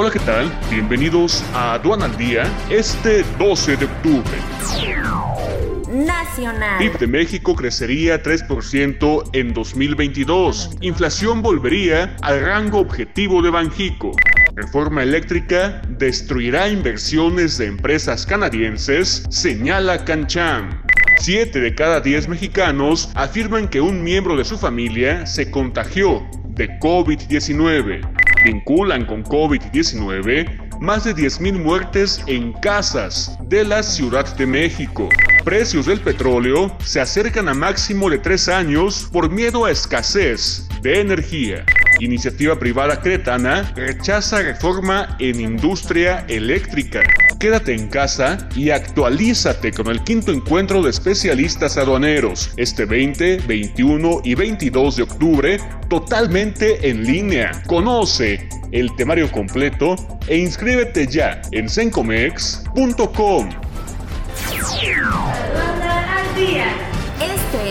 Hola, ¿qué tal? Bienvenidos a Aduana al Día, este 12 de octubre. Nacional. PIB de México crecería 3% en 2022. Inflación volvería al rango objetivo de Banjico. Reforma eléctrica destruirá inversiones de empresas canadienses, señala Cancham. Siete de cada diez mexicanos afirman que un miembro de su familia se contagió de COVID-19. Vinculan con COVID-19 más de 10.000 muertes en casas de la Ciudad de México. Precios del petróleo se acercan a máximo de tres años por miedo a escasez de energía. Iniciativa privada cretana rechaza reforma en industria eléctrica. Quédate en casa y actualízate con el quinto encuentro de especialistas aduaneros este 20, 21 y 22 de octubre totalmente en línea. Conoce el temario completo e inscríbete ya en sencomex.com.